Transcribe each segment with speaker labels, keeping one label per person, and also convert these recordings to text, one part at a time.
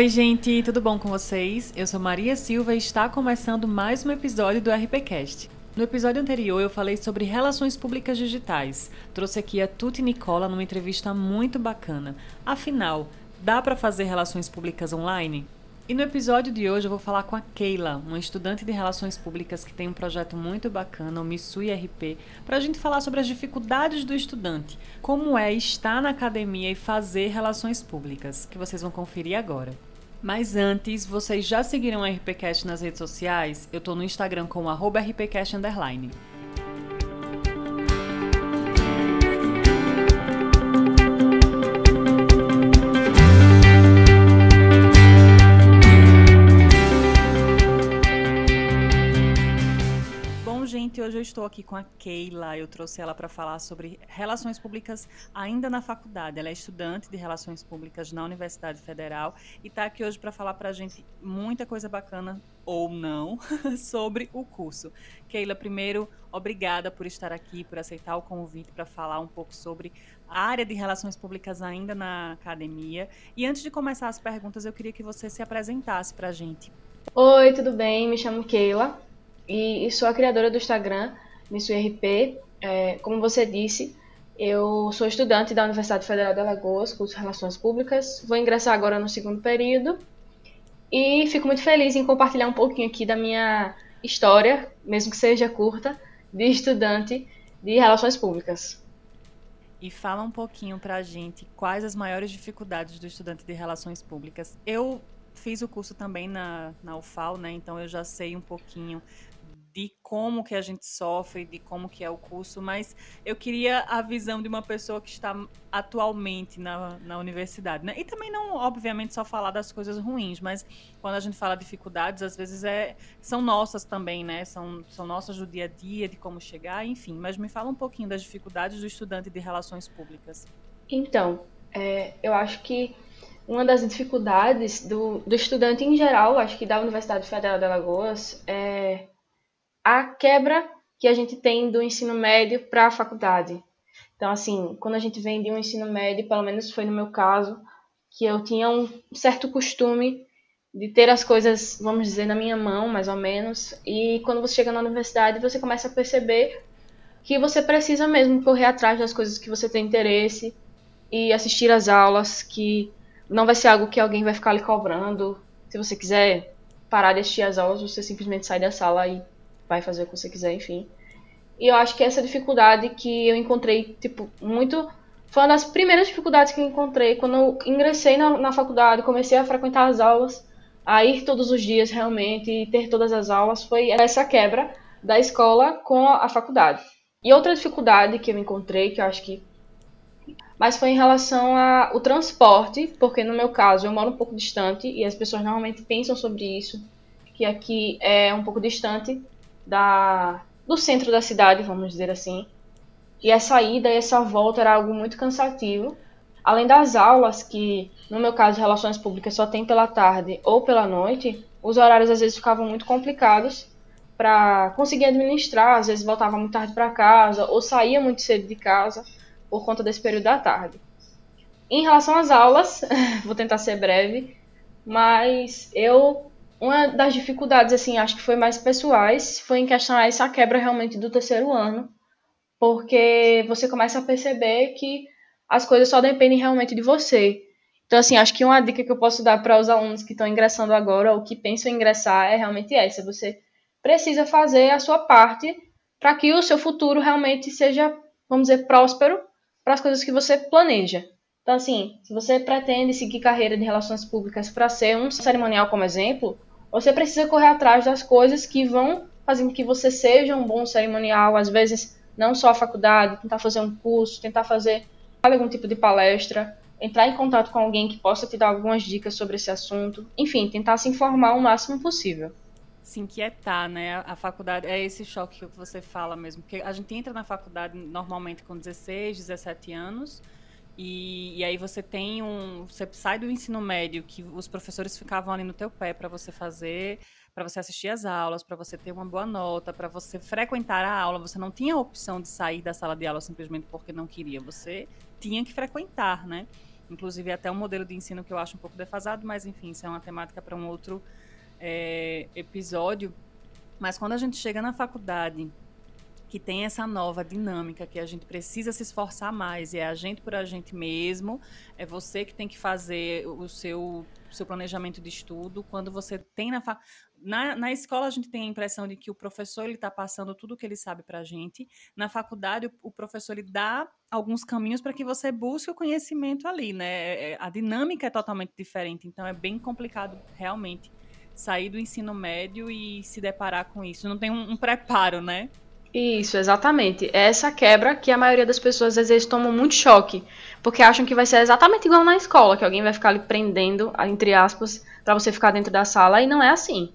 Speaker 1: Oi, gente, tudo bom com vocês? Eu sou Maria Silva e está começando mais um episódio do RPCast. No episódio anterior eu falei sobre relações públicas digitais. Trouxe aqui a Tuti Nicola numa entrevista muito bacana. Afinal, dá para fazer relações públicas online? E no episódio de hoje eu vou falar com a Keila, uma estudante de Relações Públicas que tem um projeto muito bacana, o Missui RP, para a gente falar sobre as dificuldades do estudante, como é estar na academia e fazer relações públicas, que vocês vão conferir agora. Mas antes, vocês já seguiram o RPCast nas redes sociais? Eu estou no Instagram com o RPCast_. Hoje eu estou aqui com a Keila. Eu trouxe ela para falar sobre relações públicas ainda na faculdade. Ela é estudante de relações públicas na Universidade Federal e está aqui hoje para falar para a gente muita coisa bacana ou não sobre o curso. Keila, primeiro, obrigada por estar aqui, por aceitar o convite para falar um pouco sobre a área de relações públicas ainda na academia. E antes de começar as perguntas, eu queria que você se apresentasse para a gente.
Speaker 2: Oi, tudo bem? Me chamo Keila e, e sou a criadora do Instagram, MissuRP. É, como você disse, eu sou estudante da Universidade Federal de Alagoas, curso de Relações Públicas. Vou ingressar agora no segundo período e fico muito feliz em compartilhar um pouquinho aqui da minha história, mesmo que seja curta, de estudante de Relações Públicas.
Speaker 1: E fala um pouquinho para a gente quais as maiores dificuldades do estudante de Relações Públicas. Eu fiz o curso também na, na UFAL, né? Então eu já sei um pouquinho de como que a gente sofre, de como que é o curso, mas eu queria a visão de uma pessoa que está atualmente na, na universidade, né? E também não, obviamente, só falar das coisas ruins, mas quando a gente fala dificuldades, às vezes é, são nossas também, né? São, são nossas do dia a dia, de como chegar, enfim. Mas me fala um pouquinho das dificuldades do estudante de relações públicas.
Speaker 2: Então, é, eu acho que uma das dificuldades do, do estudante em geral, acho que da Universidade Federal de Alagoas, é a quebra que a gente tem do ensino médio para a faculdade. Então, assim, quando a gente vem de um ensino médio, pelo menos foi no meu caso, que eu tinha um certo costume de ter as coisas, vamos dizer, na minha mão, mais ou menos, e quando você chega na universidade, você começa a perceber que você precisa mesmo correr atrás das coisas que você tem interesse e assistir às aulas, que não vai ser algo que alguém vai ficar lhe cobrando. Se você quiser parar de assistir às aulas, você simplesmente sai da sala e vai fazer o que você quiser, enfim. E eu acho que essa dificuldade que eu encontrei, tipo, muito. Foi uma das primeiras dificuldades que eu encontrei quando eu ingressei na, na faculdade, comecei a frequentar as aulas, a ir todos os dias realmente e ter todas as aulas, foi essa quebra da escola com a, a faculdade. E outra dificuldade que eu encontrei, que eu acho que. Mas foi em relação ao transporte, porque no meu caso eu moro um pouco distante e as pessoas normalmente pensam sobre isso, que aqui é um pouco distante da, do centro da cidade, vamos dizer assim. E essa ida e essa volta era algo muito cansativo. Além das aulas, que no meu caso, relações públicas só tem pela tarde ou pela noite, os horários às vezes ficavam muito complicados para conseguir administrar. Às vezes voltava muito tarde para casa ou saía muito cedo de casa por conta desse período da tarde. Em relação às aulas, vou tentar ser breve, mas eu uma das dificuldades, assim, acho que foi mais pessoais, foi em questão a essa quebra realmente do terceiro ano, porque você começa a perceber que as coisas só dependem realmente de você. Então, assim, acho que uma dica que eu posso dar para os alunos que estão ingressando agora ou que pensam em ingressar é realmente essa: você precisa fazer a sua parte para que o seu futuro realmente seja, vamos dizer, próspero para as coisas que você planeja. Então, assim, se você pretende seguir carreira de relações públicas para ser um cerimonial como exemplo, você precisa correr atrás das coisas que vão fazer com que você seja um bom cerimonial, às vezes não só a faculdade, tentar fazer um curso, tentar fazer algum tipo de palestra, entrar em contato com alguém que possa te dar algumas dicas sobre esse assunto, enfim, tentar se informar o máximo possível.
Speaker 1: Se inquietar, né? A faculdade é esse choque que você fala mesmo, porque a gente entra na faculdade normalmente com 16, 17 anos, e, e, aí você tem um. Você sai do ensino médio, que os professores ficavam ali no teu pé para você fazer, para você assistir às aulas, para você ter uma boa nota, para você frequentar a aula. Você não tinha a opção de sair da sala de aula simplesmente porque não queria. Você tinha que frequentar, né? inclusive até um modelo de ensino que eu acho um pouco defasado, mas enfim, isso é uma temática para um outro é, episódio. Mas quando a gente chega na faculdade, que tem essa nova dinâmica, que a gente precisa se esforçar mais, e é a gente por a gente mesmo, é você que tem que fazer o seu, seu planejamento de estudo. Quando você tem na, na, na escola, a gente tem a impressão de que o professor ele está passando tudo o que ele sabe para a gente. Na faculdade, o, o, professor ele dá alguns caminhos para que você busque o conhecimento ali, né? É, é, a dinâmica é totalmente diferente, então é bem complicado realmente sair do ensino médio e se deparar com isso. Não tem um, um preparo, né?
Speaker 2: Isso, exatamente. É essa quebra que a maioria das pessoas às vezes tomam muito choque, porque acham que vai ser exatamente igual na escola, que alguém vai ficar ali prendendo, entre aspas, para você ficar dentro da sala, e não é assim.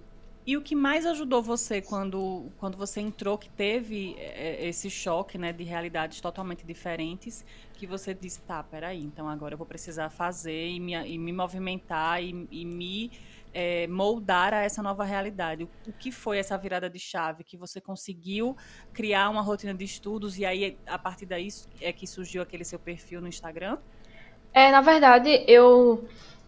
Speaker 1: E o que mais ajudou você quando, quando você entrou, que teve é, é, esse choque né, de realidades totalmente diferentes, que você disse, tá, peraí, então agora eu vou precisar fazer e me, e me movimentar e, e me é, moldar a essa nova realidade? O, que foi essa virada de chave que você conseguiu criar uma rotina de estudos e aí a partir daí é que surgiu aquele seu perfil no Instagram?
Speaker 2: É, na verdade, eu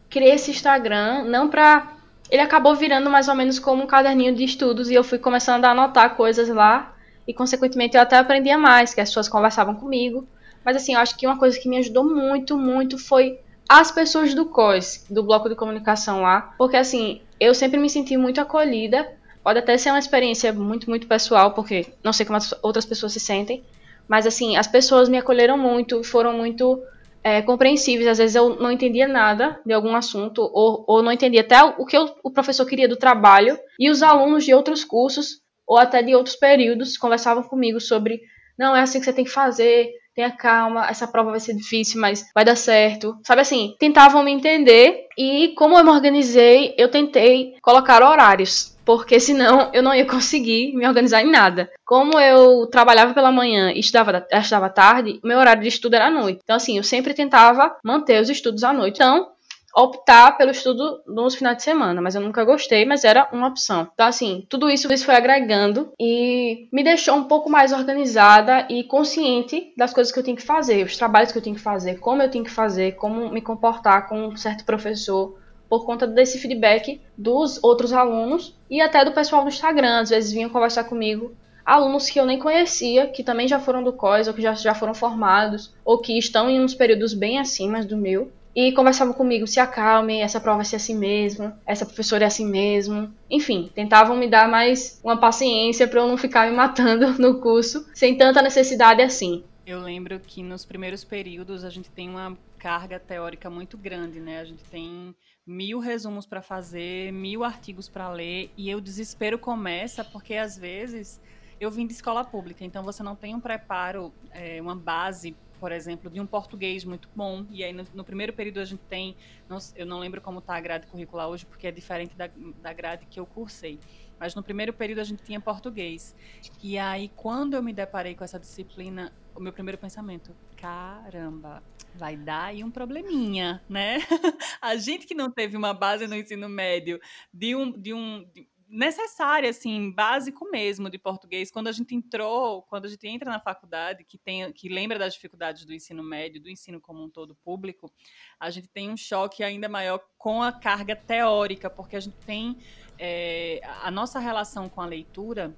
Speaker 2: criei esse Instagram não para ele acabou virando mais ou menos como um caderninho de estudos e eu fui começando a anotar coisas lá e consequentemente eu até aprendia mais, que as pessoas conversavam comigo. Mas assim, eu acho que uma coisa que me ajudou muito, muito foi as pessoas do COS, do bloco de comunicação lá, porque assim, eu sempre me senti muito acolhida. Pode até ser uma experiência muito, muito pessoal, porque não sei como as outras pessoas se sentem, mas assim, as pessoas me acolheram muito, foram muito é, compreensíveis. Às vezes eu não entendia nada de algum assunto, ou, ou não entendia até o que eu, o professor queria do trabalho, e os alunos de outros cursos, ou até de outros períodos, conversavam comigo sobre: não, é assim que você tem que fazer, tenha calma, essa prova vai ser difícil, mas vai dar certo. Sabe assim, tentavam me entender e como eu me organizei, eu tentei colocar horários, porque senão eu não ia conseguir me organizar em nada. Como eu trabalhava pela manhã e estudava, estudava tarde, meu horário de estudo era à noite. Então assim, eu sempre tentava manter os estudos à noite. Então, optar pelo estudo nos finais de semana, mas eu nunca gostei, mas era uma opção. Então, assim, tudo isso, isso foi agregando e me deixou um pouco mais organizada e consciente das coisas que eu tenho que fazer, os trabalhos que eu tenho que fazer, como eu tenho que fazer, como me comportar com um certo professor, por conta desse feedback dos outros alunos e até do pessoal do Instagram. Às vezes vinham conversar comigo alunos que eu nem conhecia, que também já foram do COIS ou que já, já foram formados, ou que estão em uns períodos bem acima do meu e conversavam comigo, se acalme, essa prova vai ser assim mesmo, essa professora é assim mesmo. Enfim, tentavam me dar mais uma paciência para eu não ficar me matando no curso, sem tanta necessidade assim.
Speaker 1: Eu lembro que nos primeiros períodos a gente tem uma carga teórica muito grande, né? A gente tem mil resumos para fazer, mil artigos para ler, e o desespero começa porque às vezes eu vim de escola pública, então você não tem um preparo, é, uma base por exemplo, de um português muito bom. E aí, no, no primeiro período, a gente tem. Não, eu não lembro como está a grade curricular hoje, porque é diferente da, da grade que eu cursei. Mas no primeiro período, a gente tinha português. E aí, quando eu me deparei com essa disciplina, o meu primeiro pensamento: caramba, vai dar aí um probleminha, né? a gente que não teve uma base no ensino médio de um. De um de, necessária, assim, básico mesmo de português. Quando a gente entrou, quando a gente entra na faculdade, que, tem, que lembra das dificuldades do ensino médio, do ensino como um todo público, a gente tem um choque ainda maior com a carga teórica, porque a gente tem é, a nossa relação com a leitura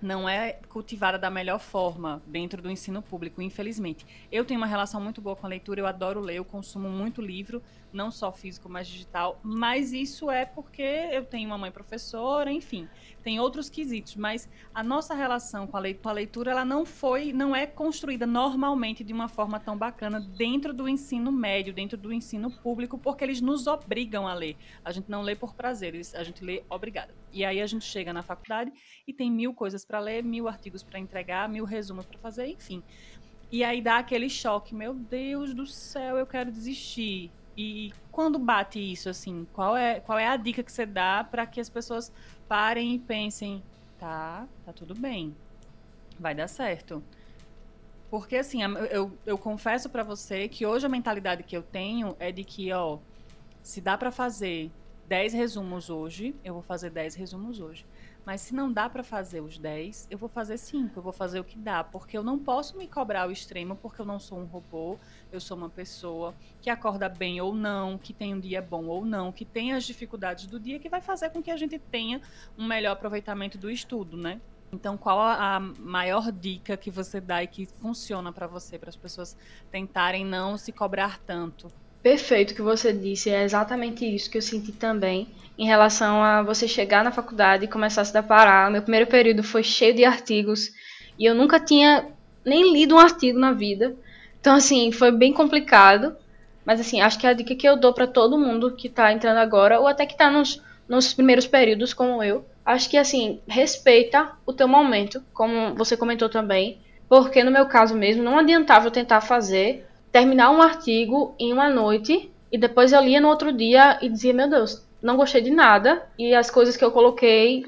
Speaker 1: não é cultivada da melhor forma dentro do ensino público, infelizmente. Eu tenho uma relação muito boa com a leitura, eu adoro ler, eu consumo muito livro, não só físico, mas digital, mas isso é porque eu tenho uma mãe professora, enfim, tem outros quesitos, mas a nossa relação com a leitura, ela não foi, não é construída normalmente de uma forma tão bacana dentro do ensino médio, dentro do ensino público, porque eles nos obrigam a ler. A gente não lê por prazer, a gente lê obrigada. E aí a gente chega na faculdade e tem mil coisas para ler, mil artigos para entregar, mil resumos para fazer, enfim. E aí dá aquele choque, meu Deus do céu, eu quero desistir. E quando bate isso, assim, qual é, qual é a dica que você dá para que as pessoas parem e pensem, tá, tá tudo bem, vai dar certo. Porque assim, eu, eu confesso para você que hoje a mentalidade que eu tenho é de que, ó, se dá para fazer 10 resumos hoje, eu vou fazer 10 resumos hoje. Mas se não dá para fazer os 10, eu vou fazer 5, eu vou fazer o que dá, porque eu não posso me cobrar ao extremo, porque eu não sou um robô, eu sou uma pessoa que acorda bem ou não, que tem um dia bom ou não, que tem as dificuldades do dia, que vai fazer com que a gente tenha um melhor aproveitamento do estudo, né? Então, qual a maior dica que você dá e que funciona para você, para as pessoas tentarem não se cobrar tanto?
Speaker 2: Perfeito o que você disse, é exatamente isso que eu senti também em relação a você chegar na faculdade e começar a se deparar. Meu primeiro período foi cheio de artigos e eu nunca tinha nem lido um artigo na vida. Então, assim, foi bem complicado. Mas, assim, acho que a dica que eu dou para todo mundo que está entrando agora, ou até que está nos, nos primeiros períodos, como eu, acho que, assim, respeita o teu momento, como você comentou também. Porque, no meu caso mesmo, não adiantava eu tentar fazer terminar um artigo em uma noite e depois eu lia no outro dia e dizia, meu Deus, não gostei de nada e as coisas que eu coloquei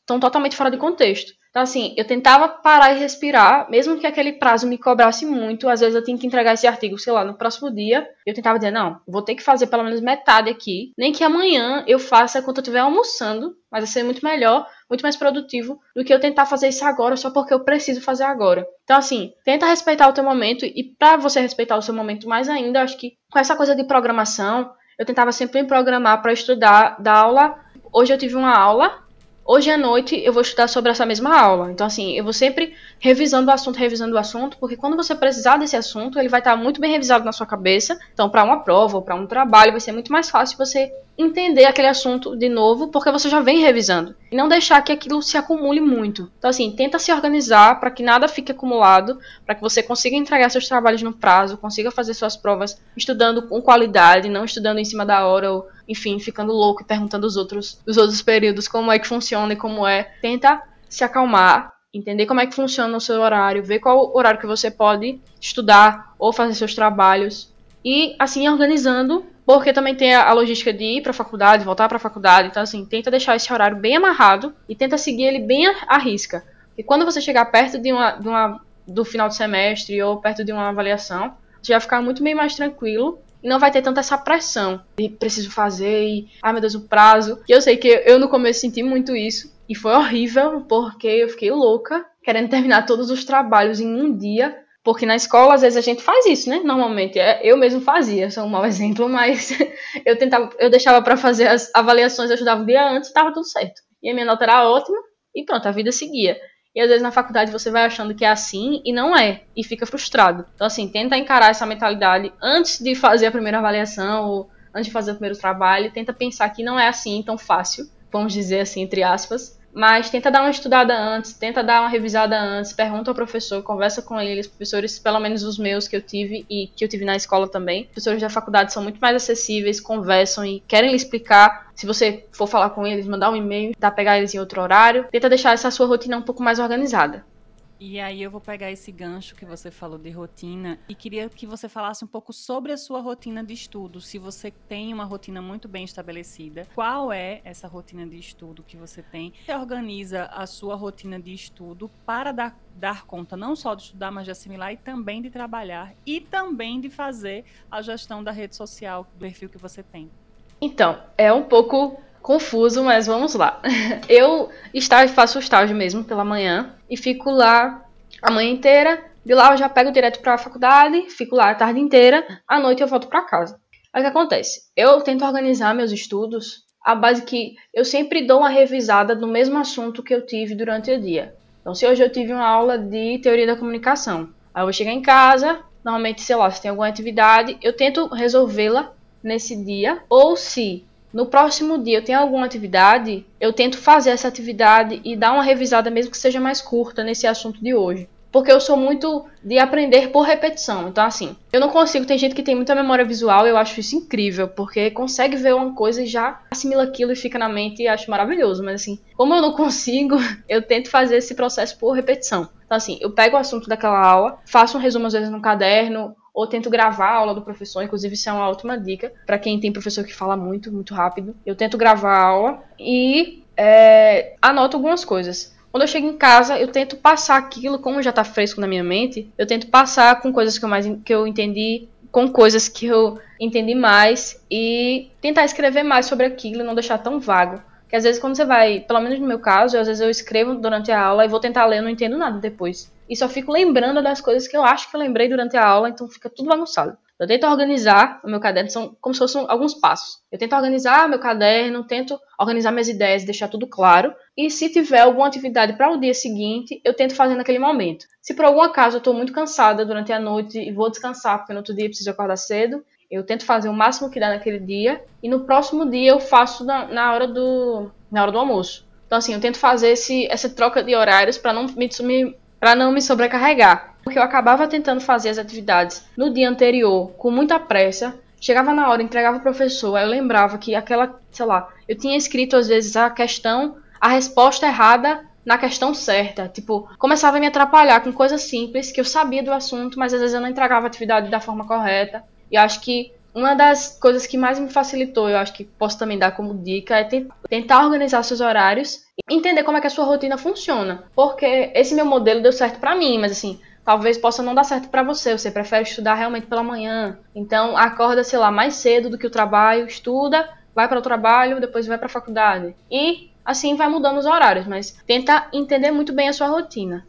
Speaker 2: estão totalmente fora de contexto. Então, assim, eu tentava parar e respirar, mesmo que aquele prazo me cobrasse muito. Às vezes eu tinha que entregar esse artigo, sei lá, no próximo dia. Eu tentava dizer, não, vou ter que fazer pelo menos metade aqui. Nem que amanhã eu faça quando eu estiver almoçando, mas vai ser muito melhor, muito mais produtivo do que eu tentar fazer isso agora só porque eu preciso fazer agora. Então, assim, tenta respeitar o teu momento e para você respeitar o seu momento mais ainda, acho que com essa coisa de programação, eu tentava sempre me programar para estudar, dar aula. Hoje eu tive uma aula Hoje à noite eu vou estudar sobre essa mesma aula. Então, assim, eu vou sempre revisando o assunto, revisando o assunto, porque quando você precisar desse assunto, ele vai estar muito bem revisado na sua cabeça. Então, para uma prova ou para um trabalho, vai ser muito mais fácil você entender aquele assunto de novo, porque você já vem revisando. E não deixar que aquilo se acumule muito. Então, assim, tenta se organizar para que nada fique acumulado, para que você consiga entregar seus trabalhos no prazo, consiga fazer suas provas estudando com qualidade, não estudando em cima da hora ou, enfim, ficando louco e perguntando os outros, os outros períodos como é que funciona e como é. Tenta se acalmar, entender como é que funciona o seu horário, ver qual horário que você pode estudar ou fazer seus trabalhos e assim organizando porque também tem a, logística de ir para a faculdade, voltar para a faculdade. Então, assim, tenta deixar esse horário bem amarrado e tenta seguir ele bem à risca. E quando você chegar perto de uma, de uma, do final de semestre ou perto de uma avaliação, vai ficar muito bem mais tranquilo não vai ter tanta essa pressão de preciso fazer e, ai meu Deus, o prazo. E eu sei que eu no começo senti muito isso e foi horrível porque eu fiquei louca querendo terminar todos os trabalhos em um dia porque na escola, às vezes, a gente faz isso, né? Normalmente. É, eu mesmo fazia, sou um mau exemplo, mas eu tentava, eu deixava para fazer as avaliações, eu estudava um dia antes estava tudo certo. E a minha nota era ótima e pronto, a vida seguia. E às vezes na faculdade você vai achando que é assim e não é, e fica frustrado. Então, assim, tenta encarar essa mentalidade antes de fazer a primeira avaliação ou antes de fazer o primeiro trabalho. Tenta pensar que não é assim tão fácil, vamos dizer assim, entre aspas. Mas tenta dar uma estudada antes, tenta dar uma revisada antes, pergunta ao professor, conversa com eles, professores, pelo menos os meus que eu tive e que eu tive na escola também. Professores da faculdade são muito mais acessíveis, conversam e querem lhe explicar. Se você for falar com eles, mandar um e-mail, tentar pegar eles em outro horário, tenta deixar essa sua rotina um pouco mais organizada.
Speaker 1: E aí eu vou pegar esse gancho que você falou de rotina e queria que você falasse um pouco sobre a sua rotina de estudo. Se você tem uma rotina muito bem estabelecida, qual é essa rotina de estudo que você tem? Você organiza a sua rotina de estudo para dar, dar conta não só de estudar, mas de assimilar e também de trabalhar e também de fazer a gestão da rede social, do perfil que você tem.
Speaker 2: Então, é um pouco confuso, mas vamos lá. Eu estágio, faço estágio mesmo pela manhã e fico lá a manhã inteira. De lá eu já pego direto para a faculdade, fico lá a tarde inteira. À noite eu volto para casa. Aí o que acontece? Eu tento organizar meus estudos a base que eu sempre dou uma revisada no mesmo assunto que eu tive durante o dia. Então, se hoje eu tive uma aula de teoria da comunicação, aí eu vou chegar em casa, normalmente, sei lá, se tem alguma atividade, eu tento resolvê-la nesse dia, ou se no próximo dia eu tenho alguma atividade, eu tento fazer essa atividade e dar uma revisada, mesmo que seja mais curta, nesse assunto de hoje. Porque eu sou muito de aprender por repetição. Então, assim, eu não consigo. Tem gente que tem muita memória visual, eu acho isso incrível, porque consegue ver uma coisa e já assimila aquilo e fica na mente e acho maravilhoso. Mas, assim, como eu não consigo, eu tento fazer esse processo por repetição. Então, assim, eu pego o assunto daquela aula, faço um resumo às vezes no caderno, ou tento gravar a aula do professor, inclusive isso é uma ótima dica para quem tem professor que fala muito, muito rápido. Eu tento gravar a aula e é, anoto algumas coisas. Quando eu chego em casa, eu tento passar aquilo, como já está fresco na minha mente, eu tento passar com coisas que eu mais que eu entendi, com coisas que eu entendi mais e tentar escrever mais sobre aquilo, não deixar tão vago. Que às vezes quando você vai, pelo menos no meu caso, às vezes eu escrevo durante a aula e vou tentar ler, eu não entendo nada depois. E só fico lembrando das coisas que eu acho que eu lembrei durante a aula, então fica tudo bagunçado. Eu tento organizar o meu caderno, são como se fossem alguns passos. Eu tento organizar meu caderno, tento organizar minhas ideias, deixar tudo claro. E se tiver alguma atividade para o dia seguinte, eu tento fazer naquele momento. Se por algum acaso eu estou muito cansada durante a noite e vou descansar porque no outro dia preciso acordar cedo, eu tento fazer o máximo que dá naquele dia e no próximo dia eu faço na, na hora do na hora do almoço. Então assim, eu tento fazer esse, essa troca de horários para não me para não me sobrecarregar, porque eu acabava tentando fazer as atividades no dia anterior com muita pressa, chegava na hora, entregava o professor, aí eu lembrava que aquela, sei lá, eu tinha escrito às vezes a questão, a resposta errada na questão certa. Tipo, começava a me atrapalhar com coisas simples que eu sabia do assunto, mas às vezes eu não entregava a atividade da forma correta. E acho que uma das coisas que mais me facilitou, eu acho que posso também dar como dica, é tentar organizar seus horários entender como é que a sua rotina funciona. Porque esse meu modelo deu certo para mim, mas assim, talvez possa não dar certo para você. Você prefere estudar realmente pela manhã. Então, acorda, sei lá, mais cedo do que o trabalho, estuda, vai para o trabalho, depois vai para a faculdade. E assim vai mudando os horários, mas tenta entender muito bem a sua rotina.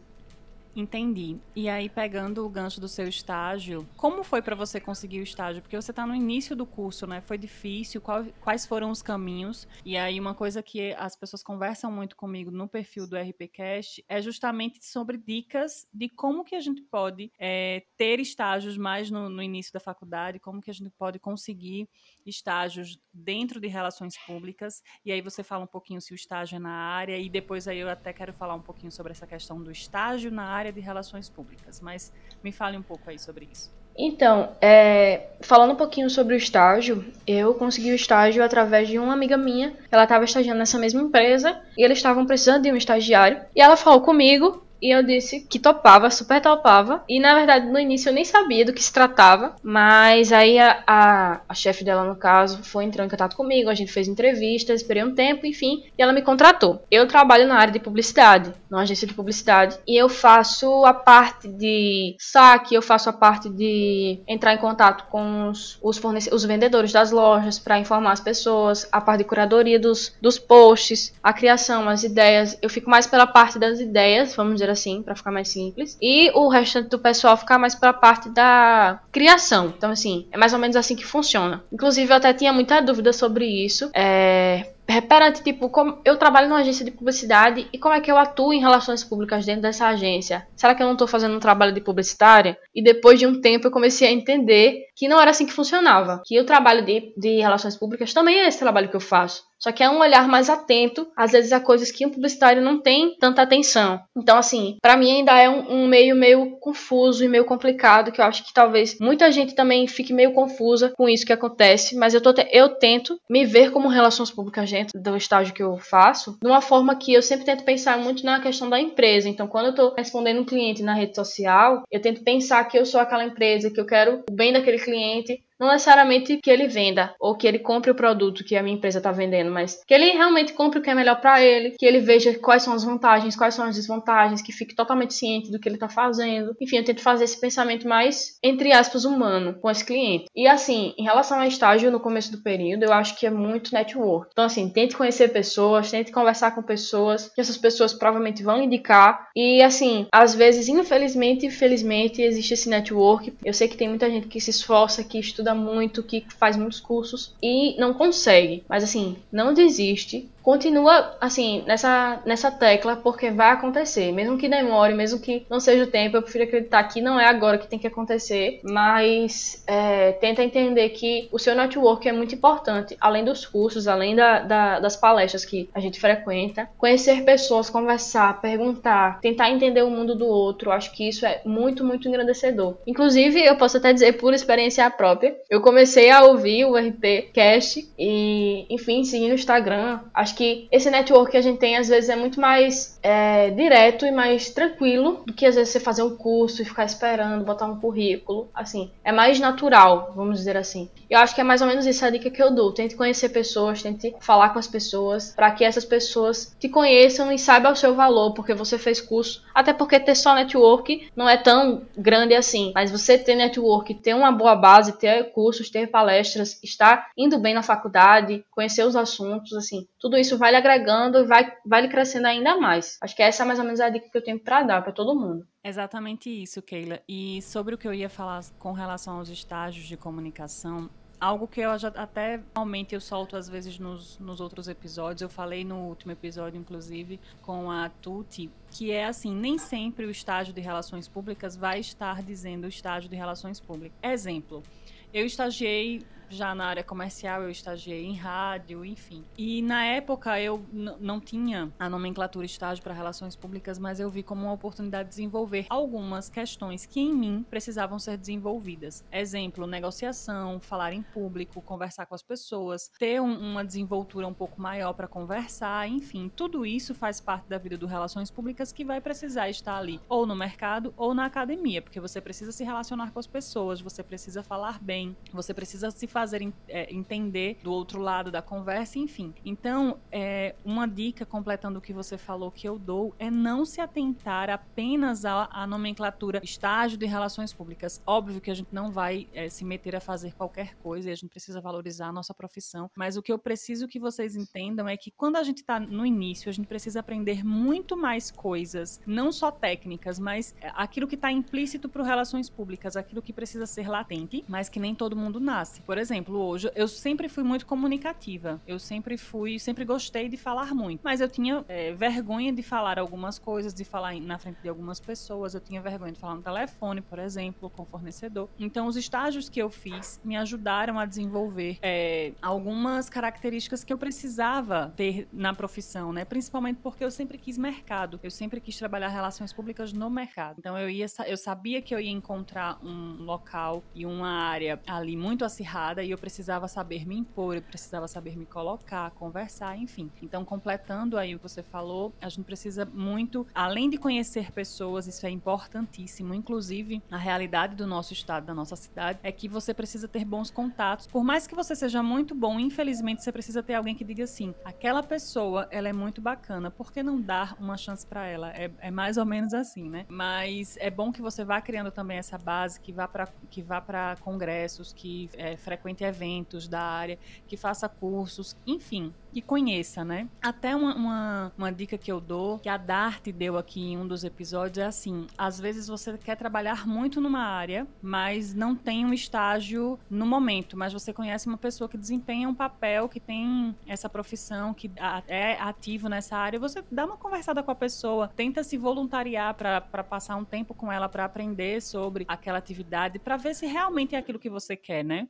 Speaker 1: Entendi. E aí, pegando o gancho do seu estágio, como foi para você conseguir o estágio? Porque você está no início do curso, né? Foi difícil? Qual, quais foram os caminhos? E aí, uma coisa que as pessoas conversam muito comigo no perfil do RPCast é justamente sobre dicas de como que a gente pode é, ter estágios mais no, no início da faculdade, como que a gente pode conseguir estágios dentro de relações públicas. E aí, você fala um pouquinho se o estágio é na área, e depois aí eu até quero falar um pouquinho sobre essa questão do estágio na área área de relações públicas, mas me fale um pouco aí sobre isso.
Speaker 2: Então, é, falando um pouquinho sobre o estágio, eu consegui o estágio através de uma amiga minha. Ela estava estagiando nessa mesma empresa e eles estavam precisando de um estagiário. E ela falou comigo e eu disse que topava, super topava. E na verdade, no início eu nem sabia do que se tratava. Mas aí a, a, a chefe dela, no caso, foi entrar em contato comigo. A gente fez entrevistas, esperei um tempo, enfim. E ela me contratou. Eu trabalho na área de publicidade, numa agência de publicidade. E eu faço a parte de saque, eu faço a parte de entrar em contato com os, os, os vendedores das lojas para informar as pessoas. A parte de curadoria dos, dos posts, a criação, as ideias. Eu fico mais pela parte das ideias, vamos dizer assim, para ficar mais simples. E o restante do pessoal ficar mais para a parte da criação. Então, assim, é mais ou menos assim que funciona. Inclusive, eu até tinha muita dúvida sobre isso. É, perante, tipo, como eu trabalho numa agência de publicidade e como é que eu atuo em relações públicas dentro dessa agência? Será que eu não estou fazendo um trabalho de publicitária? E depois de um tempo eu comecei a entender que não era assim que funcionava. Que o trabalho de, de relações públicas também é esse trabalho que eu faço. Só que é um olhar mais atento, às vezes, a coisas que um publicitário não tem tanta atenção. Então, assim, para mim ainda é um, um, meio meio confuso e meio complicado, que eu acho que talvez muita gente também fique meio confusa com isso que acontece, mas eu, tô, eu tento me ver como relações públicas dentro do estágio que eu faço, de uma forma que eu sempre tento pensar muito na questão da empresa. Então, quando eu tô respondendo um cliente na rede social, eu tento pensar que eu sou aquela empresa, que eu quero o bem daquele cliente não necessariamente que ele venda ou que ele compre o produto que a minha empresa está vendendo, mas que ele realmente compre o que é melhor para ele, que ele veja quais são as vantagens, quais são as desvantagens, que fique totalmente ciente do que ele está fazendo. Enfim, eu tento fazer esse pensamento mais, entre aspas, humano com esse cliente. E assim, em relação ao estágio no começo do período, eu acho que é muito network. Então, assim, tente conhecer pessoas, tente conversar com pessoas, que essas pessoas provavelmente vão indicar. E assim, às vezes, infelizmente, infelizmente, existe esse network. Eu sei que tem muita gente que se esforça, que estuda estuda muito, que faz muitos cursos e não consegue. Mas assim, não desiste continua assim nessa nessa tecla porque vai acontecer, mesmo que demore, mesmo que não seja o tempo, eu prefiro acreditar que não é agora que tem que acontecer, mas é, tenta entender que o seu network é muito importante, além dos cursos, além da, da, das palestras que a gente frequenta, conhecer pessoas, conversar, perguntar, tentar entender o mundo do outro, acho que isso é muito muito engrandecedor. Inclusive, eu posso até dizer por experiência própria, eu comecei a ouvir o RP Cast e, enfim, seguir no Instagram, acho que esse network que a gente tem às vezes é muito mais é, direto e mais tranquilo do que às vezes você fazer um curso e ficar esperando, botar um currículo. Assim, é mais natural, vamos dizer assim. Eu acho que é mais ou menos isso a dica que eu dou. Tente conhecer pessoas, tente falar com as pessoas, para que essas pessoas te conheçam e saibam o seu valor, porque você fez curso. Até porque ter só network não é tão grande assim. Mas você ter network, ter uma boa base, ter cursos, ter palestras, estar indo bem na faculdade, conhecer os assuntos, assim, tudo isso vai lhe agregando e vai, vai lhe crescendo ainda mais. Acho que essa é mais ou menos a dica que eu tenho para dar para todo mundo.
Speaker 1: Exatamente isso, Keila. E sobre o que eu ia falar com relação aos estágios de comunicação, algo que eu já até realmente eu solto às vezes nos, nos outros episódios. Eu falei no último episódio, inclusive, com a Tuti, que é assim, nem sempre o estágio de relações públicas vai estar dizendo o estágio de relações públicas. Exemplo, eu estagiei já na área comercial, eu estagiei em rádio, enfim. E na época eu não tinha a nomenclatura estágio para relações públicas, mas eu vi como uma oportunidade de desenvolver algumas questões que em mim precisavam ser desenvolvidas. Exemplo, negociação, falar em público, conversar com as pessoas, ter um, uma desenvoltura um pouco maior para conversar, enfim, tudo isso faz parte da vida do relações públicas que vai precisar estar ali, ou no mercado ou na academia, porque você precisa se relacionar com as pessoas, você precisa falar bem, você precisa se fazer é, entender do outro lado da conversa, enfim. Então, é, uma dica completando o que você falou que eu dou é não se atentar apenas à, à nomenclatura estágio de relações públicas. Óbvio que a gente não vai é, se meter a fazer qualquer coisa e a gente precisa valorizar a nossa profissão, mas o que eu preciso que vocês entendam é que quando a gente está no início, a gente precisa aprender muito mais coisas, não só técnicas, mas aquilo que está implícito para relações públicas, aquilo que precisa ser latente, mas que nem todo mundo nasce. Por exemplo, exemplo, hoje eu sempre fui muito comunicativa. Eu sempre fui, sempre gostei de falar muito. Mas eu tinha é, vergonha de falar algumas coisas, de falar na frente de algumas pessoas. Eu tinha vergonha de falar no telefone, por exemplo, com o fornecedor. Então, os estágios que eu fiz me ajudaram a desenvolver é, algumas características que eu precisava ter na profissão, né? Principalmente porque eu sempre quis mercado. Eu sempre quis trabalhar relações públicas no mercado. Então, eu ia, eu sabia que eu ia encontrar um local e uma área ali muito acirrada e eu precisava saber me impor, eu precisava saber me colocar, conversar, enfim. Então, completando aí o que você falou, a gente precisa muito, além de conhecer pessoas, isso é importantíssimo, inclusive a realidade do nosso estado, da nossa cidade, é que você precisa ter bons contatos. Por mais que você seja muito bom, infelizmente você precisa ter alguém que diga assim: aquela pessoa, ela é muito bacana, por que não dar uma chance para ela? É, é, mais ou menos assim, né? Mas é bom que você vá criando também essa base, que vá para que vá para congressos, que é, frequente eventos da área, que faça cursos, enfim, que conheça, né? Até uma, uma, uma, dica que eu dou, que a Dart deu aqui em um dos episódios, é assim: às vezes você quer trabalhar muito numa área, mas não tem um estágio no momento, mas você conhece uma pessoa que desempenha um papel, que tem essa profissão, que é ativo nessa área, você dá uma conversada com a pessoa, tenta se voluntariar para passar um tempo com ela para aprender sobre aquela atividade, para ver se realmente é aquilo que você quer, né?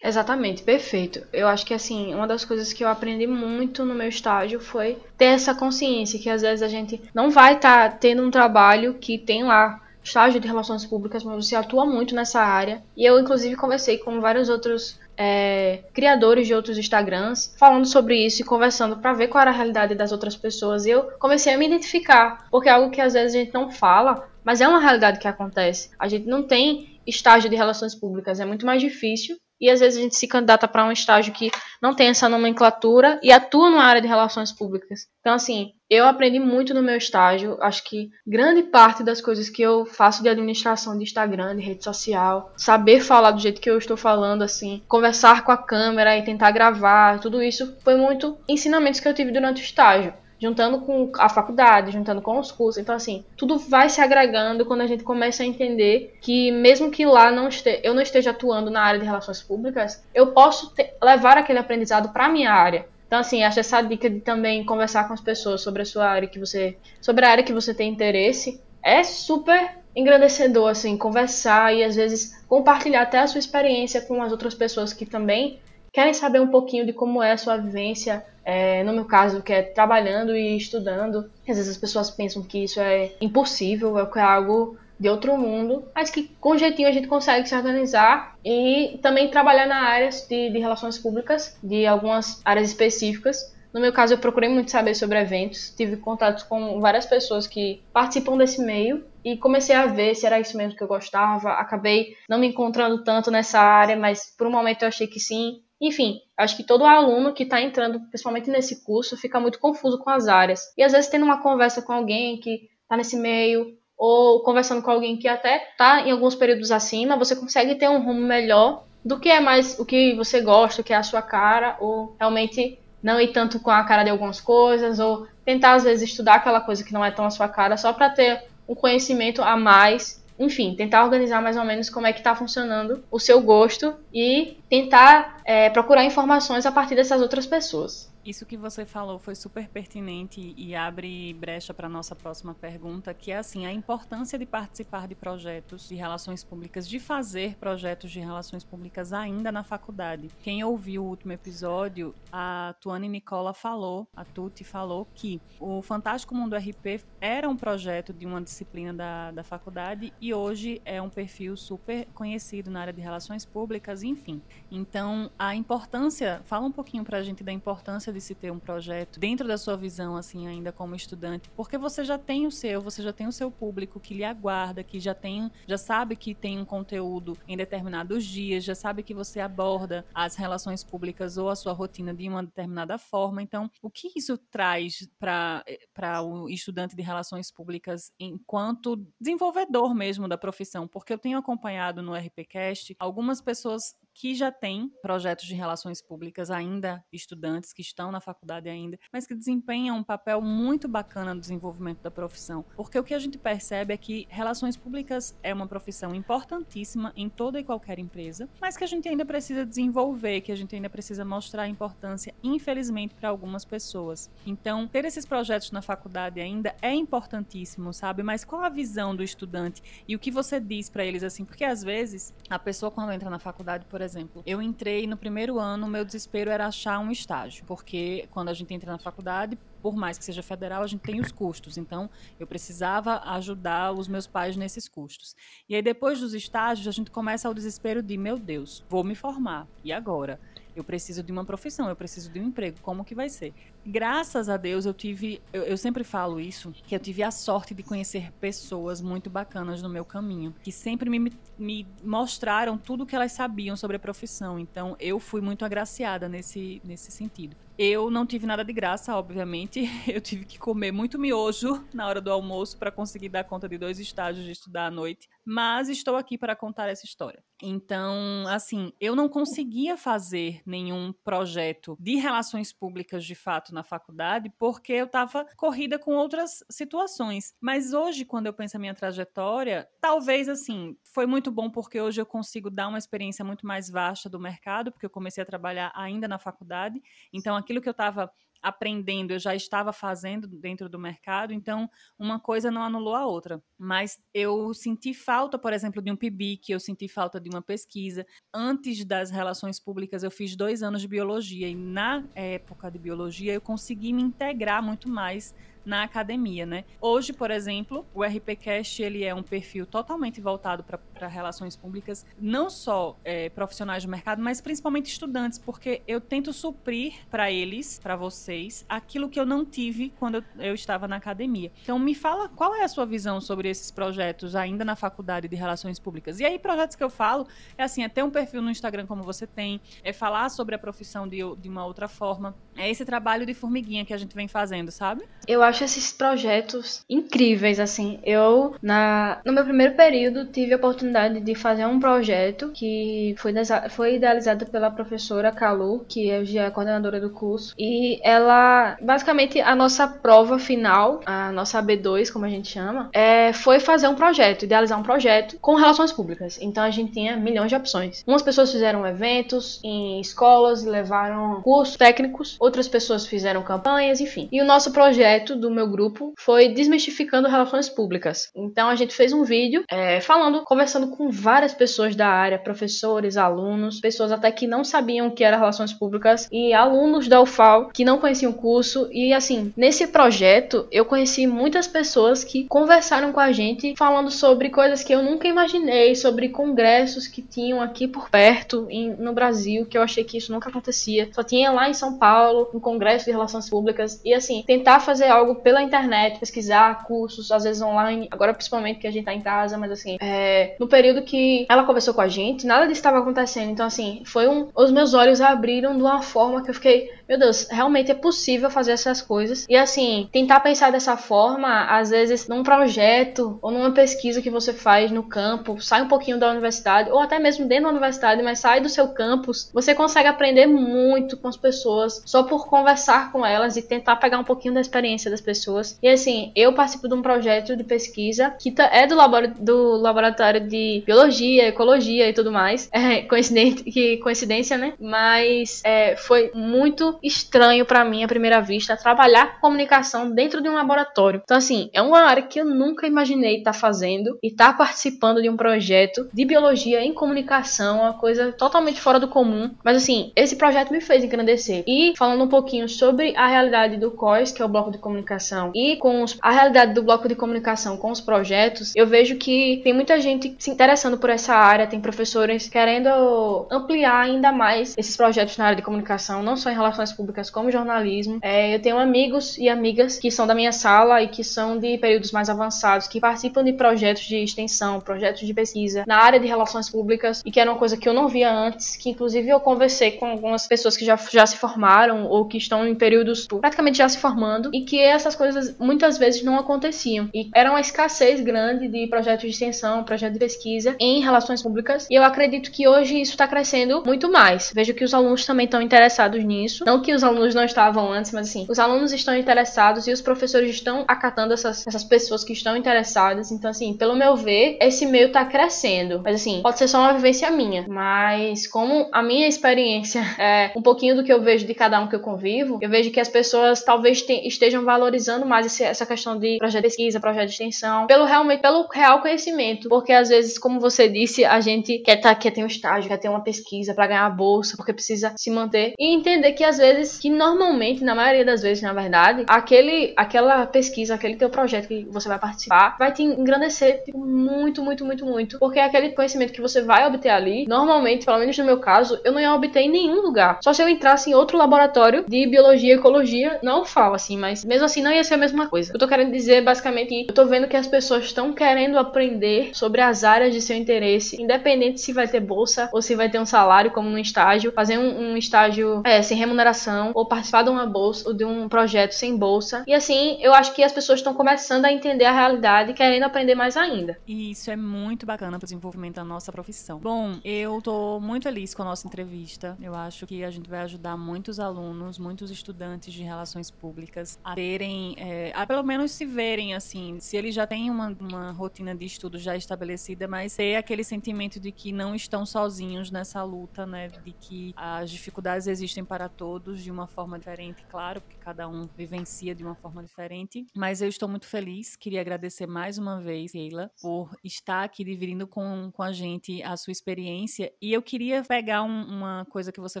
Speaker 2: Exatamente, perfeito. Eu acho que assim, uma das coisas que eu aprendi muito no meu estágio foi ter essa consciência que às vezes a gente não vai estar tá tendo um trabalho que tem lá estágio de relações públicas, mas você atua muito nessa área. E eu inclusive conversei com vários outros é, criadores de outros Instagrams falando sobre isso e conversando para ver qual era a realidade das outras pessoas. E eu comecei a me identificar, porque é algo que às vezes a gente não fala, mas é uma realidade que acontece. A gente não tem estágio de relações públicas, é muito mais difícil e às vezes a gente se candidata para um estágio que não tem essa nomenclatura e atua numa área de relações públicas. Então, assim, eu aprendi muito no meu estágio. Acho que grande parte das coisas que eu faço de administração de Instagram, de rede social, saber falar do jeito que eu estou falando, assim, conversar com a câmera e tentar gravar, tudo isso foi muito ensinamentos que eu tive durante o estágio juntando com a faculdade, juntando com os cursos. Então, assim, tudo vai se agregando quando a gente começa a entender que, mesmo que lá não este, eu não esteja atuando na área de relações públicas, eu posso levar aquele aprendizado para minha área. Então, assim, acho essa dica de também conversar com as pessoas sobre a sua área que você. sobre a área que você tem interesse é super engrandecedor, assim, conversar e às vezes compartilhar até a sua experiência com as outras pessoas que também querem saber um pouquinho de como é a sua vivência, é, no meu caso, que é trabalhando e estudando. Às vezes as pessoas pensam que isso é impossível, é, é algo de outro mundo, mas que com jeitinho a gente consegue se organizar e também trabalhar na área de, de relações públicas, de algumas áreas específicas. No meu caso, eu procurei muito saber sobre eventos, tive contatos com várias pessoas que participam desse meio e comecei a ver se era isso mesmo que eu gostava. Acabei não me encontrando tanto nessa área, mas por um momento eu achei que sim. Enfim, acho que todo aluno que está entrando, principalmente nesse curso, fica muito confuso com as áreas. E às vezes tendo uma conversa com alguém que está nesse meio, ou conversando com alguém que até está em alguns períodos acima, você consegue ter um rumo melhor do que é mais o que você gosta, o que é a sua cara, ou realmente não ir tanto com a cara de algumas coisas, ou tentar às vezes estudar aquela coisa que não é tão a sua cara, só para ter um conhecimento a mais enfim, tentar organizar mais ou menos como é que está funcionando o seu gosto e tentar é, procurar informações a partir dessas outras pessoas.
Speaker 1: Isso que você falou foi super pertinente e abre brecha para a nossa próxima pergunta, que é assim, a importância de participar de projetos de relações públicas, de fazer projetos de relações públicas ainda na faculdade. Quem ouviu o último episódio, a Tuane Nicola falou, a Tuti falou que o Fantástico Mundo RP era um projeto de uma disciplina da, da faculdade e hoje é um perfil super conhecido na área de relações públicas, enfim. Então, a importância, fala um pouquinho para a gente da importância de se ter um projeto dentro da sua visão, assim, ainda como estudante, porque você já tem o seu, você já tem o seu público que lhe aguarda, que já tem, já sabe que tem um conteúdo em determinados dias, já sabe que você aborda as relações públicas ou a sua rotina de uma determinada forma. Então, o que isso traz para o estudante de relações públicas enquanto desenvolvedor mesmo da profissão? Porque eu tenho acompanhado no RPCast algumas pessoas que já têm projetos de relações públicas ainda, estudantes que estão na faculdade ainda, mas que desempenham um papel muito bacana no desenvolvimento da profissão. Porque o que a gente percebe é que relações públicas é uma profissão importantíssima em toda e qualquer empresa, mas que a gente ainda precisa desenvolver, que a gente ainda precisa mostrar a importância, infelizmente, para algumas pessoas. Então, ter esses projetos na faculdade ainda é importantíssimo, sabe? Mas qual a visão do estudante e o que você diz para eles assim? Porque às vezes a pessoa quando entra na faculdade, por exemplo, eu entrei no primeiro ano, meu desespero era achar um estágio, porque quando a gente entra na faculdade, por mais que seja federal, a gente tem os custos. Então, eu precisava ajudar os meus pais nesses custos. E aí, depois dos estágios, a gente começa o desespero de: meu Deus, vou me formar. E agora? Eu preciso de uma profissão, eu preciso de um emprego. Como que vai ser? Graças a Deus eu tive, eu, eu, sempre falo isso, que eu tive a sorte de conhecer pessoas muito bacanas no meu caminho, que sempre me, me mostraram tudo que elas sabiam sobre a profissão. Então eu fui muito agraciada nesse, nesse sentido. Eu não tive nada de graça, obviamente. Eu tive que comer muito miojo na hora do almoço para conseguir dar conta de dois estágios de estudar à noite. Mas estou aqui para contar essa história. Então, assim, eu não conseguia fazer nenhum projeto de relações públicas de fato na faculdade porque eu estava corrida com outras situações. Mas hoje, quando eu penso a minha trajetória, talvez assim, foi muito bom porque hoje eu consigo dar uma experiência muito mais vasta do mercado, porque eu comecei a trabalhar ainda na faculdade. Então, aquilo que eu estava aprendendo, eu já estava fazendo dentro do mercado, então uma coisa não anulou a outra. Mas eu senti falta, por exemplo, de um PIBIC, eu senti falta de uma pesquisa. Antes das relações públicas, eu fiz dois anos de biologia, e na época de biologia eu consegui me integrar muito mais na academia, né? Hoje, por exemplo, o RPCast ele é um perfil totalmente voltado para relações públicas, não só é, profissionais do mercado, mas principalmente estudantes, porque eu tento suprir para eles, para vocês, aquilo que eu não tive quando eu, eu estava na academia. Então, me fala qual é a sua visão sobre esses projetos ainda na faculdade de relações públicas. E aí, projetos que eu falo é assim, é ter um perfil no Instagram como você tem, é falar sobre a profissão de, de uma outra forma, é esse trabalho de formiguinha que a gente vem fazendo, sabe?
Speaker 2: Eu acho esses projetos incríveis, assim. Eu, na, no meu primeiro período, tive a oportunidade de fazer um projeto que foi, foi idealizado pela professora Kalu, que é a coordenadora do curso. E ela, basicamente, a nossa prova final, a nossa AB2, como a gente chama, é, foi fazer um projeto, idealizar um projeto com relações públicas. Então a gente tinha milhões de opções. Umas pessoas fizeram eventos em escolas, levaram cursos técnicos, outras pessoas fizeram campanhas, enfim. E o nosso projeto do meu grupo foi desmistificando relações públicas. Então a gente fez um vídeo é, falando, conversando com várias pessoas da área, professores, alunos, pessoas até que não sabiam o que era relações públicas e alunos da UFAL que não conheciam o curso. E assim, nesse projeto eu conheci muitas pessoas que conversaram com a gente falando sobre coisas que eu nunca imaginei, sobre congressos que tinham aqui por perto em, no Brasil, que eu achei que isso nunca acontecia. Só tinha lá em São Paulo um congresso de relações públicas e assim, tentar fazer algo algo pela internet, pesquisar cursos, às vezes online, agora principalmente que a gente tá em casa, mas assim, é, no período que ela conversou com a gente, nada disso estava acontecendo. Então, assim, foi um. Os meus olhos abriram de uma forma que eu fiquei, meu Deus, realmente é possível fazer essas coisas. E assim, tentar pensar dessa forma, às vezes, num projeto ou numa pesquisa que você faz no campo, sai um pouquinho da universidade, ou até mesmo dentro da universidade, mas sai do seu campus, você consegue aprender muito com as pessoas só por conversar com elas e tentar pegar um pouquinho da experiência das pessoas. E assim, eu participo de um projeto de pesquisa que tá, é do, do laboratório de biologia, ecologia e tudo mais. É coincidente, que coincidência, né? Mas é, foi muito estranho para mim à primeira vista trabalhar comunicação dentro de um laboratório. Então assim, é uma área que eu nunca imaginei estar tá fazendo e estar tá participando de um projeto de biologia em comunicação, uma coisa totalmente fora do comum. Mas assim, esse projeto me fez engrandecer. E falando um pouquinho sobre a realidade do COIS, que é o bloco de comunicação, e com os, a realidade do bloco de comunicação com os projetos, eu vejo que tem muita gente se interessando por essa área, tem professores querendo ampliar ainda mais esses projetos na área de comunicação, não só em relações públicas como jornalismo. É, eu tenho amigos e amigas que são da minha sala e que são de períodos mais avançados, que participam de projetos de extensão, projetos de pesquisa na área de relações públicas e que era uma coisa que eu não via antes, que inclusive eu conversei com algumas pessoas que já, já se formaram ou que estão em períodos praticamente já se formando e que essas coisas muitas vezes não aconteciam. E era uma escassez grande de projetos de extensão, projetos de pesquisa em relações públicas. E eu acredito que hoje isso está crescendo muito mais. Vejo que os alunos também estão interessados nisso. Não que os alunos não estavam antes, mas assim, os alunos estão interessados e os professores estão acatando essas, essas pessoas que estão interessadas. Então, assim, pelo meu ver, esse meio está crescendo. Mas assim, pode ser só uma vivência minha. Mas como a minha experiência é um pouquinho do que eu vejo de cada um que eu convivo, eu vejo que as pessoas talvez te, estejam valorizando mais esse, essa questão de projeto de pesquisa, projeto de extensão, pelo realmente pelo real conhecimento. Porque às vezes, como você disse, a gente quer, tá, quer ter um estágio, quer ter uma pesquisa para ganhar a bolsa, porque precisa se manter. E entender que às vezes, que normalmente, na maioria das vezes, na verdade, aquele, aquela pesquisa, aquele teu projeto que você vai participar, vai te engrandecer tipo, muito, muito, muito, muito. Porque aquele conhecimento que você vai obter ali, normalmente, pelo menos no meu caso, eu não ia obter em nenhum lugar. Só se eu entrasse em outro laboratório de biologia e ecologia, não falo assim, mas mesmo assim não ia ser a mesma coisa. Eu tô querendo dizer basicamente que eu tô vendo que as pessoas estão querendo aprender sobre as áreas de seu interesse, independente se vai ter bolsa ou se vai ter um salário, como no estágio, fazer um, um estágio é, sem remuneração, ou participar de uma bolsa ou de um projeto sem bolsa. E assim, eu acho que as pessoas estão começando a entender a realidade e querendo aprender mais ainda.
Speaker 1: E isso é muito bacana para o desenvolvimento da nossa profissão. Bom, eu tô muito feliz com a nossa entrevista. Eu acho que a gente vai ajudar muitos alunos, muitos estudantes de relações públicas a terem, é, a pelo menos se verem assim, se eles já têm uma, uma rotina de estudo já estabelecida, mas ter aquele sentimento de que não estão sozinhos nessa luta, né? De que as dificuldades existem para todos de uma forma diferente, claro, porque cada um vivencia de uma forma diferente. Mas eu estou muito feliz, queria agradecer mais uma vez, Keila, por estar aqui dividindo com, com a gente a sua experiência. E eu queria pegar um, uma coisa que você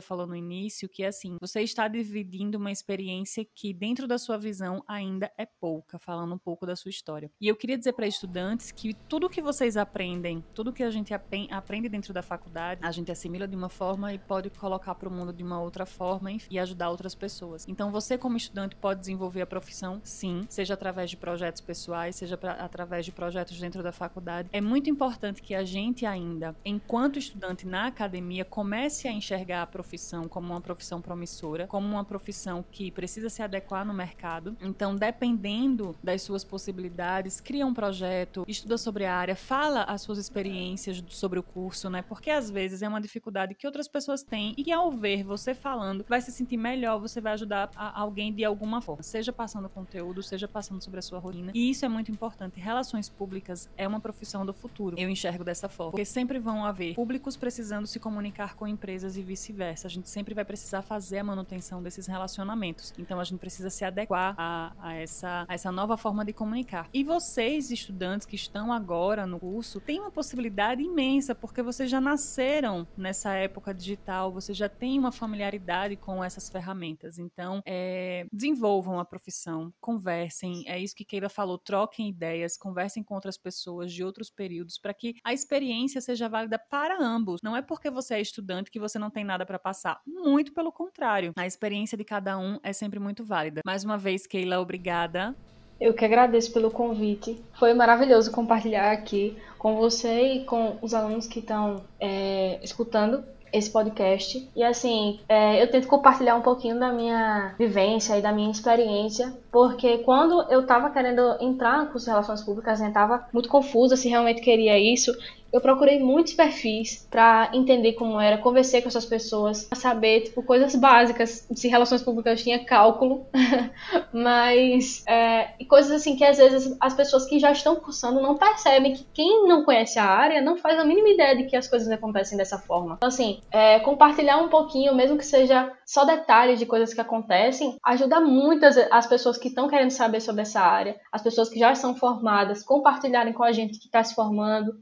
Speaker 1: falou no início, que é assim, você está dividindo uma experiência que dentro da sua visão ainda é pouca, falando um pouco da sua história. E eu queria dizer para estudantes que tudo que vocês aprendem, tudo que a gente aprende dentro da faculdade, a gente assimila de uma forma e pode colocar para o mundo de uma outra forma e ajudar outras pessoas. Então você como estudante pode desenvolver a profissão, sim, seja através de projetos pessoais, seja pra, através de projetos dentro da faculdade. É muito importante que a gente ainda, enquanto estudante na academia, comece a enxergar a profissão como uma profissão promissora, como uma profissão que precisa se adequar no mercado. Então, dependendo das suas possibilidades, cria um projeto, estuda sobre a área, fala as suas experiências sobre o curso, né? Porque às vezes é uma dificuldade que outras pessoas têm e que ao ver você falando, vai se sentir melhor, você vai ajudar alguém de alguma forma, seja passando conteúdo, seja passando sobre a sua rotina. E isso é muito importante. Relações públicas é uma profissão do futuro. Eu enxergo dessa forma, porque sempre vão haver públicos precisando se comunicar com empresas e vice-versa. A gente sempre vai precisar fazer a manutenção desses relacionamentos. Então a gente precisa se adequar a, a, essa, a essa nova forma de comunicar. E vocês, estudantes que estão agora no curso, têm uma possibilidade imensa, porque vocês já nasceram nessa época digital, vocês já têm uma familiaridade com essas ferramentas. Então, é, desenvolvam a profissão, conversem. É isso que Keila falou, troquem ideias, conversem com outras pessoas de outros períodos para que a experiência seja válida para ambos. Não é porque você é estudante que você não tem nada para passar. Muito pelo contrário. A experiência de cada um é sempre muito válida. Mais uma vez, Keila, obrigada.
Speaker 2: Eu que agradeço pelo convite. Foi maravilhoso compartilhar aqui com você e com os alunos que estão é, escutando esse podcast. E assim, é, eu tento compartilhar um pouquinho da minha vivência e da minha experiência, porque quando eu estava querendo entrar no curso de Relações Públicas, eu estava muito confusa se realmente queria isso eu procurei muitos perfis para entender como era, conversei com essas pessoas, pra saber, tipo, coisas básicas, se relações públicas tinha cálculo, mas é, coisas assim que às vezes as pessoas que já estão cursando não percebem que quem não conhece a área não faz a mínima ideia de que as coisas acontecem dessa forma. Então, assim, é, compartilhar um pouquinho, mesmo que seja só detalhes de coisas que acontecem, ajuda muito as, as pessoas que estão querendo saber sobre essa área, as pessoas que já são formadas, compartilharem com a gente que está se formando,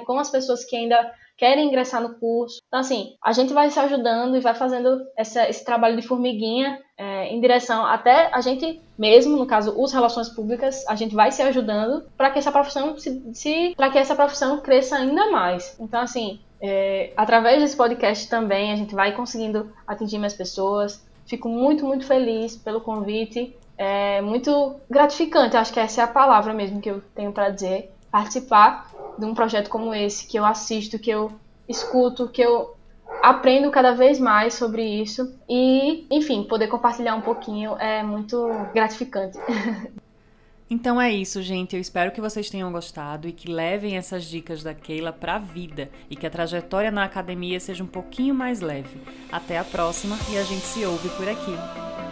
Speaker 2: com as pessoas que ainda querem ingressar no curso. Então, assim, a gente vai se ajudando e vai fazendo essa, esse trabalho de formiguinha é, em direção até a gente mesmo, no caso, os relações públicas, a gente vai se ajudando para que essa profissão se, se para que essa profissão cresça ainda mais. Então, assim, é, através desse podcast também a gente vai conseguindo atingir mais pessoas. Fico muito, muito feliz pelo convite. É muito gratificante, acho que essa é a palavra mesmo que eu tenho para dizer. Participar de um projeto como esse, que eu assisto, que eu escuto, que eu aprendo cada vez mais sobre isso e, enfim, poder compartilhar um pouquinho é muito gratificante.
Speaker 1: Então é isso, gente. Eu espero que vocês tenham gostado e que levem essas dicas da Keila para a vida e que a trajetória na academia seja um pouquinho mais leve. Até a próxima e a gente se ouve por aqui.